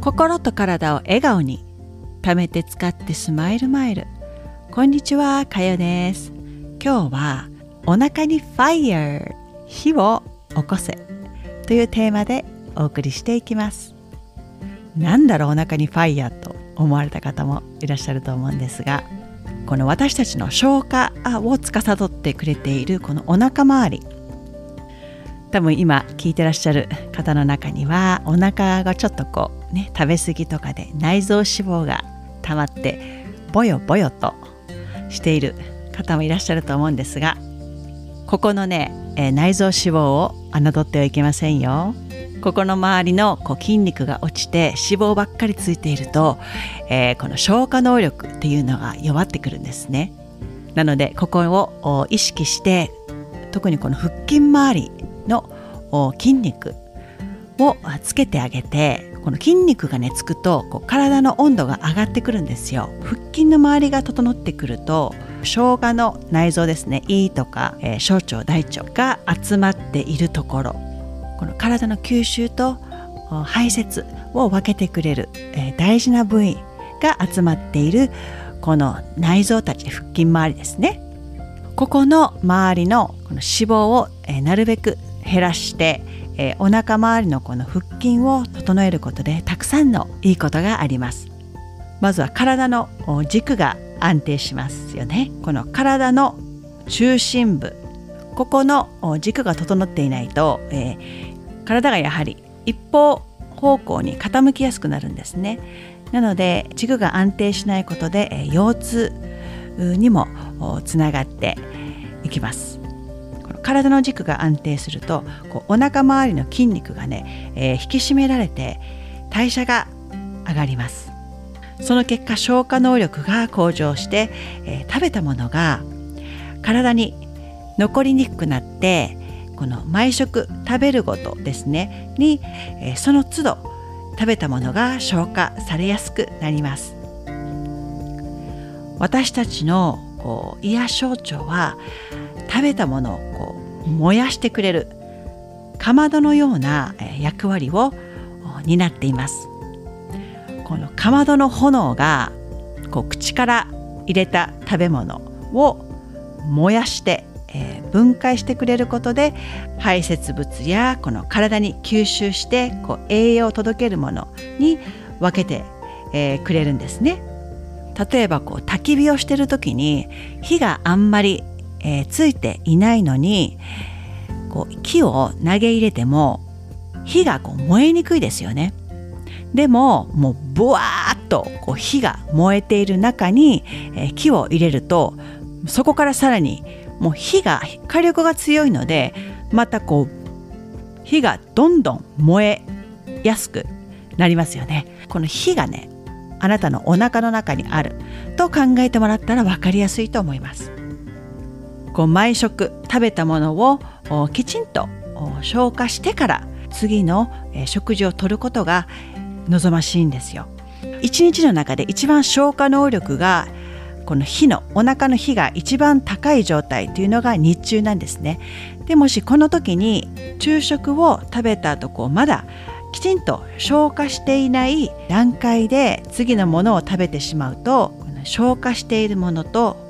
心と体を笑顔に貯めて使ってスマイルマイル。こんにちはかよです。今日はお腹にファイヤー火を起こせというテーマでお送りしていきます。なんだろうお腹にファイヤーと思われた方もいらっしゃると思うんですがこの私たちの消化を司ってくれているこのお腹周り。多分今聞いてらっしゃる方の中にはお腹がちょっとこうね食べ過ぎとかで内臓脂肪が溜まってボヨボヨとしている方もいらっしゃると思うんですがここのね、えー、内臓脂肪を侮ってはいけませんよ。ここの周りのこう筋肉が落ちて脂肪ばっかりついていると、えー、この消化能力っていうのが弱ってくるんですね。なのでここを意識して特にこの腹筋周りの筋肉をつけてあげてこの筋肉がねつくとこう体の温度が上がってくるんですよ。腹筋の周りが整ってくると生姜の内臓ですね胃とか、えー、小腸大腸が集まっているところ。この体の吸収と排泄を分けてくれる、えー、大事な部位が集まっているこの内臓たち腹筋周りですね。ここの周りのこの脂肪を、えー、なるべく減らして、えー、お腹周りのこの腹筋を整えることでたくさんのいいことがあります。まずは体の軸が安定しますよね。この体の中心部ここの軸が整っていないと、えー、体がやはり一方方向に傾きやすくなるんですね。なので軸が安定しないことで、えー、腰痛にもつながっていきます。体の軸が安定するとこうお腹周りの筋肉がね、えー、引き締められて代謝が上がります。その結果消化能力が向上して、えー、食べたものが体に残りにくくなってこの毎食食べるごとですねに、えー、その都度食べたものが消化されやすくなります。私たちの胃や小腸は食べたものをこう燃やしてくれるかまどのような役割を担っていますこのかまどの炎がこう口から入れた食べ物を燃やして、えー、分解してくれることで排泄物やこの体に吸収してこう栄養を届けるものに分けて、えー、くれるんですね。例えばこう焚き火をしてる時に火があんまりえー、ついていないのにこう木を投げ入れても火がこう燃えにくいですよね。でももうブワーッとこう火が燃えている中に、えー、木を入れるとそこからさらにもう火が火力が強いのでまたこう火がどんどん燃えやすくなりますよね。この火がねあなたのお腹の中にあると考えてもらったら分かりやすいと思います。こう毎食食べたものをきちんと消化してから次の食事をとることが望ましいんですよ。一日の中で一番消化能力がこの火のお腹の火が一番高い状態というのが日中なんですね。でもしこの時に昼食を食べた後こうまだきちんと消化していない段階で次のものを食べてしまうと消化しているものと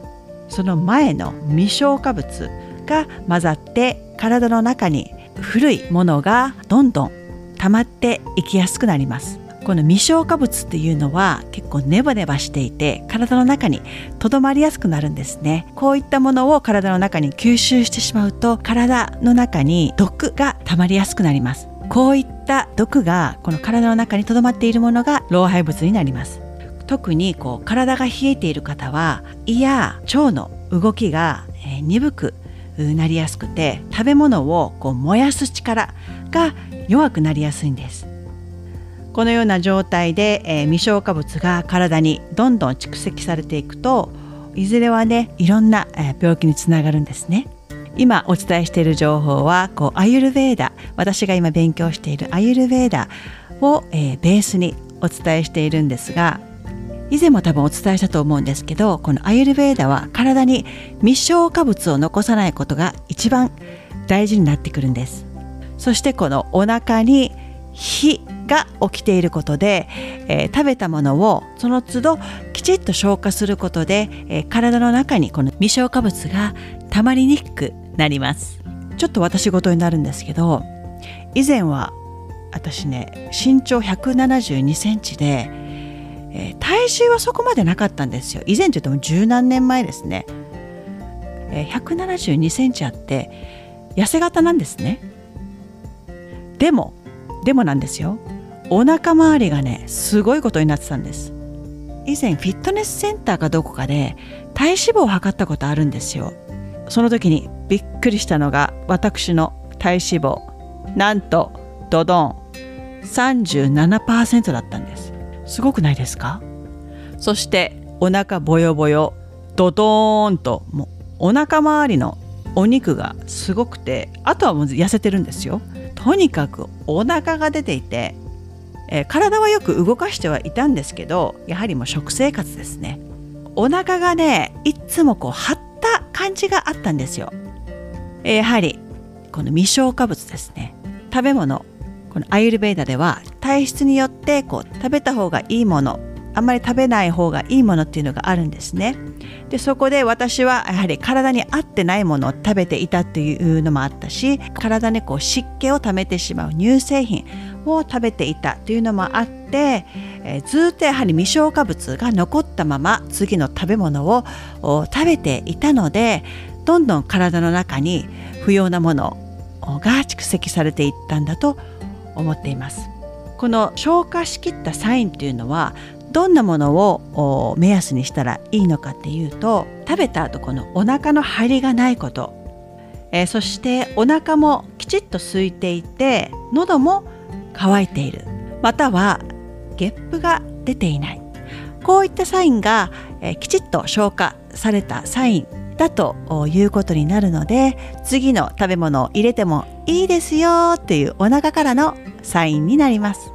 その前の未消化物が混ざって体の中に古いものがどんどん溜まっていきやすくなります。この未消化物っていうのは結構ネバネバしていて体の中にとどまりやすくなるんですね。こういったものを体の中に吸収してしまうと体の中に毒が溜まりやすくなります。こういった毒がこの体の中にとどまっているものが老廃物になります。特にこう体が冷えている方は胃や腸の動きが鈍くなりやすくて食べ物をこう燃やす力が弱くなりやすいんです。このような状態で、えー、未消化物が体にどんどん蓄積されていくといずれはねいろんな、え、病気につながるんですね。今お伝えしている情報はこうアユルベーダ私が今勉強しているアユルベーダを、えー、ベースにお伝えしているんですが以前も多分お伝えしたと思うんですけどこのアユルベーダは体に未消化物を残さないことが一番大事になってくるんです。そしてこのお腹に火が起きていることで、えー、食べたものをその都度きちっと消化することで、えー、体の中にこの未消化物が溜まりにくくなります。ちょっと私事になるんですけど以前は私ね身長172センチで、えー、体重はそこまでなかったんですよ。以前といっても十何年前ですね、えー、172センチあって痩せ型なんですね。でもでもなんですよ。お腹周りがねすごいことになってたんです。以前フィットネスセンターかどこかで体脂肪を測ったことあるんですよ。その時にびっくりしたのが私の体脂肪。なんとドドン。37%だったんです。すごくないですか？そしてお腹ボヨボヨドドーンと。もうお腹周りのお肉がすごくてあとはもう痩せてるんですよ。とにかくお腹が出ていて、えー、体はよく動かしてはいたんですけどやはりもう食生活ですね。お腹がねいつもこう張った感じがあったんですよ、えー、やはりこの未消化物ですね。食べ物このアイルベーダでは体質によってこう食べた方がいいものあんまり食べない方がいいものっていうのがあるんですね。でそこで私はやはり体に合ってないものを食べていたっていうのもあったし体にこう湿気を溜めてしまう乳製品を食べていたというのもあって、えー、ずっとやはり未消化物が残ったまま次の食べ物を食べていたのでどんどん体の中に不要なものが蓄積されていったんだと思っています。この消化しきったサインっていうのはどんなものを目安にしたらいいのかっていうと食べた後このお腹の張りがないこと、えー、そしてお腹もきちっと空いていて喉も乾いている。またはゲップが出ていない。こういったサインが、えー、きちっと消化されたサインだということになるので次の食べ物を入れてもいいですよっていうお腹からのサインになります。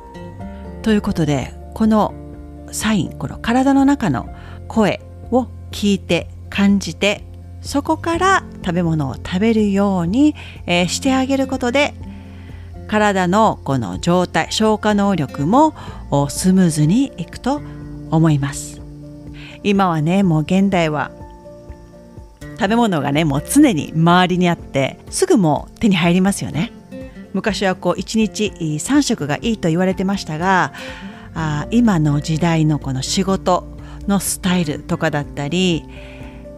ということでこのサインこの体の中の声を聞いて感じてそこから食べ物を食べるように、えー、してあげることで体のこの状態消化能力もスムーズにいくと思います今はねもう現代は食べ物がねもう常に周りにあってすぐもう手に入りますよね昔はこう1日3食がいいと言われてましたがあ今の時代のこの仕事のスタイルとかだったり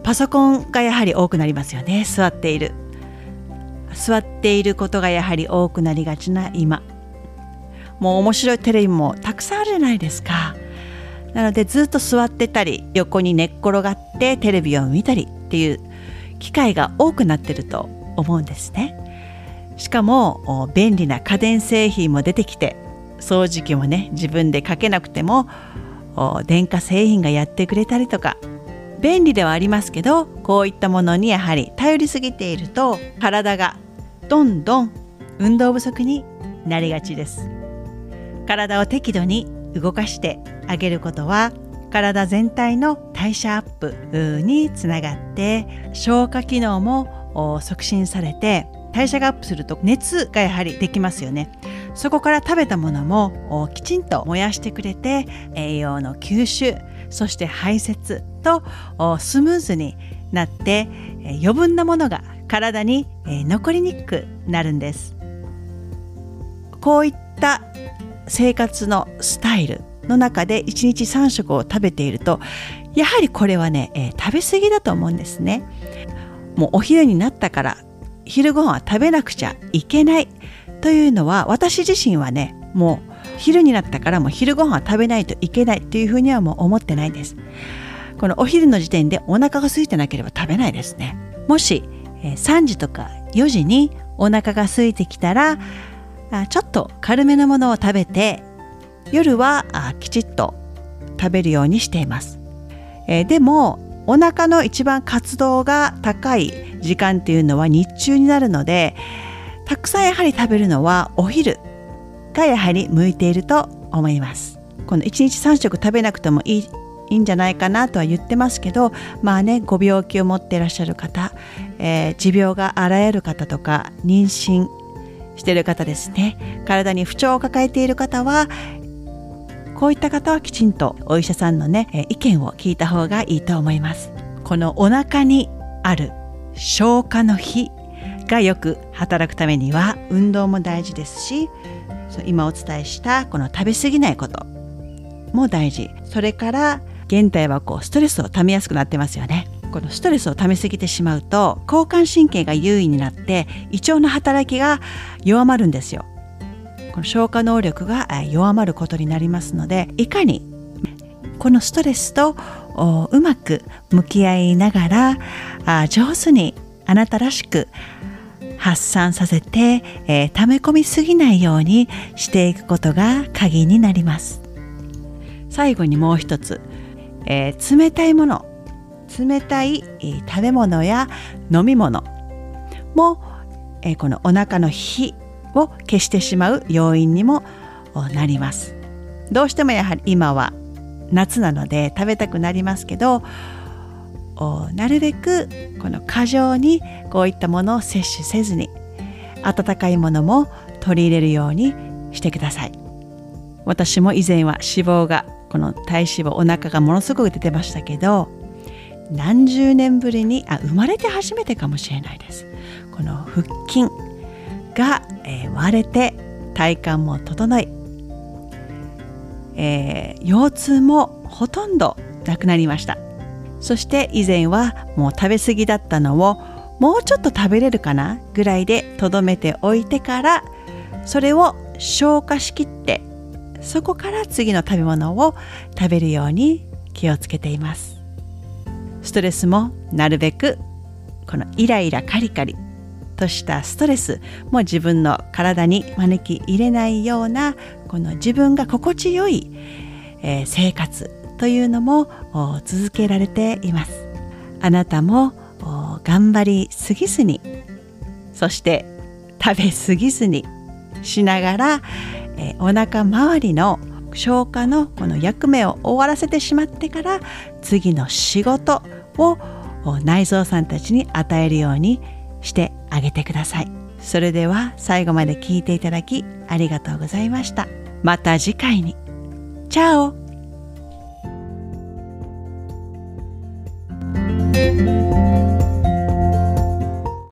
パソコンがやはり多くなりますよね。座っている。座っていることがやはり多くなりがちな今。もう面白いテレビもたくさんあるじゃないですか。なのでずっと座ってたり横に寝っ転がってテレビを見たりっていう機会が多くなってると思うんですね。しかも便利な家電製品も出てきて掃除機もね自分でかけなくても電化製品がやってくれたりとか便利ではありますけどこういったものにやはり頼りすぎていると体がどんどん運動不足になりがちです。体を適度に動かしてあげることは体全体の代謝アップにつながって消化機能も促進されて代謝がアップすると熱がやはりできますよね。そこから食べたものもきちんと燃やしてくれて栄養の吸収そして排泄とスムーズになって余分なものが体に残りにくくなるんです。こういった生活のスタイルの中で1日3食を食べているとやはりこれはね、え、食べ過ぎだと思うんですね。もうお昼になったから昼ご飯は食べなくちゃいけないというのは私自身はねもう昼になったからもう昼ご飯は食べないといけないというふうにはもう思ってないです。このお昼の時点でお腹が空いてなければ食べないですね。もし3時とか4時にお腹が空いてきたらちょっと軽めのものを食べて夜はきちっと食べるようにしています、えでもお腹の一番活動が高い時間っていうのは日中になるのでたくさんやはり食べるのはお昼がやはり向いていると思います。この1日3食食べなくてもいいいいんじゃないかなとは言ってますけどまあねご病気を持っていらっしゃる方、えー、持病があらゆる方とか妊娠してる方ですね。体に不調を抱えている方はこういった方はきちんとお医者さんのね意見を聞いた方がいいと思います。このお腹にある消化の日がよく働くためには運動も大事ですし今お伝えしたこの食べ過ぎないことも大事。それから現代はこうストレスをためやすくなってますよね。このストレスをためすぎてしまうと交感神経が優位になって胃腸の働きが弱まるんですよ。この消化能力が弱まることになりますのでいかにこのストレスとうまく向き合いながらあ上手にあなたらしく発散させて、えー、溜め込みすぎないようにしていくことが鍵になります。最後にもう一つ、えー、冷たいもの冷たい食べ物や飲み物も、えー、このお腹の火を消してしまう要因にもなります。どうしてもやはり今は夏なので食べたくなりますけどなるべくこの過剰にこういったものを摂取せずに温かいものも取り入れるようにしてください。私も以前は脂肪がこの体脂肪お腹がものすごく出てましたけど何十年ぶりにあ生まれて初めてかもしれないです。この腹筋が、えー、割れて体幹も整い、えー、腰痛もほとんどなくなりました。そして以前はもう食べ過ぎだったのをもうちょっと食べれるかなぐらいでとどめておいてからそれを消化しきってそこから次の食べ物を食べるように気をつけています。ストレスもなるべくこのイライラカリカリとしたストレスも自分の体に招き入れないようなこの自分が心地よい、えー、生活というのも続けられています。あなたも頑張りすぎずにそして食べ過ぎずにしながら、えお腹周りの消化のこの役目を終わらせてしまってから次の仕事を内臓さんたちに与えるようにしてあげてください。それでは最後まで聞いていただきありがとうございました。また次回に。チャオ。thank you